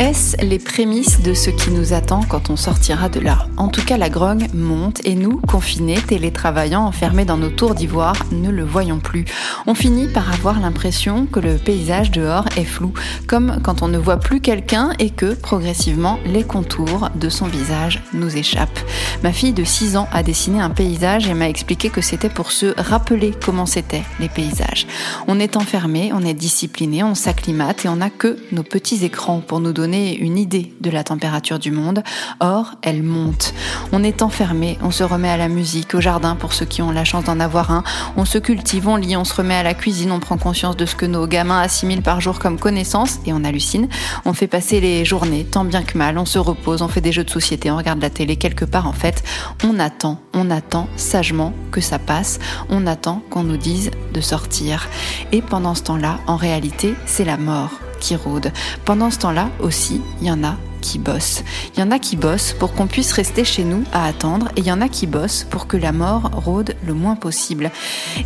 Est-ce les prémices de ce qui nous attend quand on sortira de là? En tout cas, la grogne monte et nous, confinés, télétravaillant, enfermés dans nos tours d'ivoire, ne le voyons plus. On finit par avoir l'impression que le paysage dehors est flou, comme quand on ne voit plus quelqu'un et que, progressivement, les contours de son visage nous échappent. Ma fille de 6 ans a dessiné un paysage et m'a expliqué que c'était pour se rappeler comment c'était les paysages. On est enfermé, on est discipliné, on s'acclimate et on n'a que nos petits écrans pour nous donner une idée de la température du monde. Or, elle monte. On est enfermé, on se remet à la musique, au jardin pour ceux qui ont la chance d'en avoir un. On se cultive, on lit, on se remet à la cuisine, on prend conscience de ce que nos gamins assimilent par jour comme connaissance et on hallucine. On fait passer les journées, tant bien que mal, on se repose, on fait des jeux de société, on regarde la télé quelque part en fait. On attend, on attend sagement que ça passe, on attend qu'on nous dise de sortir. Et pendant ce temps-là, en réalité, c'est la mort qui rôdent. Pendant ce temps-là aussi, il y en a qui bossent. Il y en a qui bossent pour qu'on puisse rester chez nous à attendre et il y en a qui bossent pour que la mort rôde le moins possible.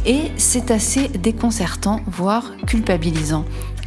Et c'est assez déconcertant, voire culpabilisant.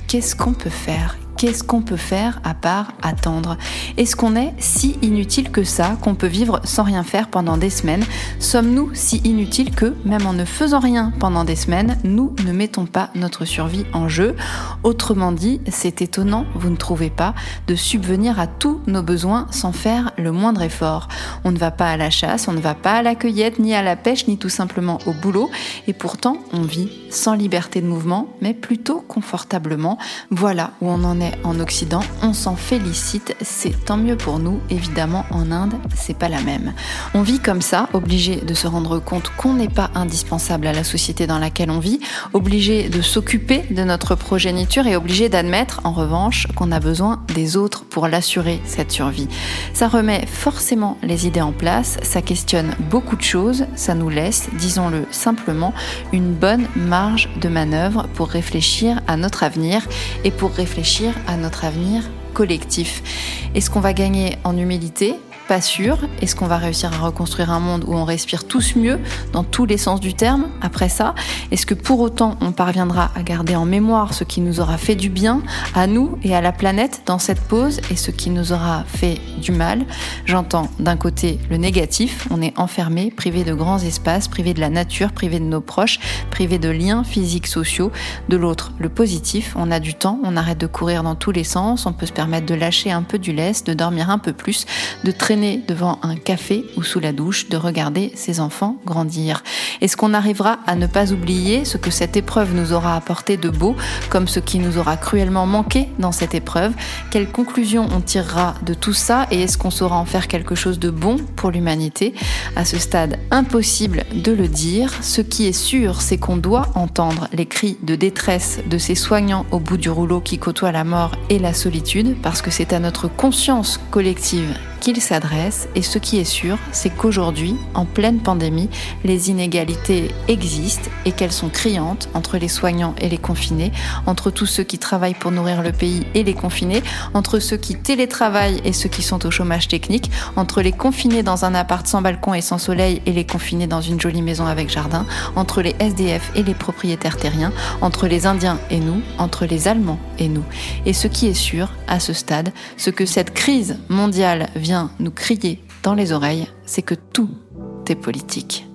Qu'est-ce qu'on peut faire? Qu'est-ce qu'on peut faire à part attendre? Est-ce qu'on est si inutile que ça, qu'on peut vivre sans rien faire pendant des semaines? Sommes-nous si inutiles que, même en ne faisant rien pendant des semaines, nous ne mettons pas notre survie en jeu? Autrement dit, c'est étonnant, vous ne trouvez pas, de subvenir à tous nos besoins sans faire le moindre effort. On ne va pas à la chasse, on ne va pas à la cueillette, ni à la pêche, ni tout simplement au boulot, et pourtant on vit sans liberté de mouvement, mais plutôt confortablement. Voilà où on en est en Occident, on s'en félicite, c'est tant mieux pour nous. Évidemment, en Inde, c'est pas la même. On vit comme ça, obligé de se rendre compte qu'on n'est pas indispensable à la société dans laquelle on vit, obligé de s'occuper de notre progéniture et obligé d'admettre, en revanche, qu'on a besoin des autres pour l'assurer, cette survie. Ça remet forcément les idées en place, ça questionne beaucoup de choses, ça nous laisse, disons-le simplement, une bonne marge de manœuvre pour réfléchir à notre avenir et pour réfléchir à notre avenir collectif. Est-ce qu'on va gagner en humilité pas sûr. Est-ce qu'on va réussir à reconstruire un monde où on respire tous mieux dans tous les sens du terme après ça? Est-ce que pour autant on parviendra à garder en mémoire ce qui nous aura fait du bien à nous et à la planète dans cette pause et ce qui nous aura fait du mal? J'entends d'un côté le négatif, on est enfermé, privé de grands espaces, privé de la nature, privé de nos proches, privé de liens physiques sociaux. De l'autre, le positif, on a du temps, on arrête de courir dans tous les sens, on peut se permettre de lâcher un peu du lest, de dormir un peu plus, de traîner devant un café ou sous la douche, de regarder ses enfants grandir. Est-ce qu'on arrivera à ne pas oublier ce que cette épreuve nous aura apporté de beau, comme ce qui nous aura cruellement manqué dans cette épreuve? Quelles conclusions on tirera de tout ça et est-ce qu'on saura en faire quelque chose de bon pour l'humanité? À ce stade, impossible de le dire. Ce qui est sûr, c'est qu'on doit entendre les cris de détresse de ces soignants au bout du rouleau qui côtoient la mort et la solitude, parce que c'est à notre conscience collective s'adresse et ce qui est sûr, c'est qu'aujourd'hui, en pleine pandémie, les inégalités existent et qu'elles sont criantes entre les soignants et les confinés, entre tous ceux qui travaillent pour nourrir le pays et les confinés, entre ceux qui télétravaillent et ceux qui sont au chômage technique, entre les confinés dans un appart sans balcon et sans soleil et les confinés dans une jolie maison avec jardin, entre les SDF et les propriétaires terriens, entre les Indiens et nous, entre les Allemands et nous. Et ce qui est sûr, à ce stade, ce que cette crise mondiale nous crier dans les oreilles, c'est que tout est politique.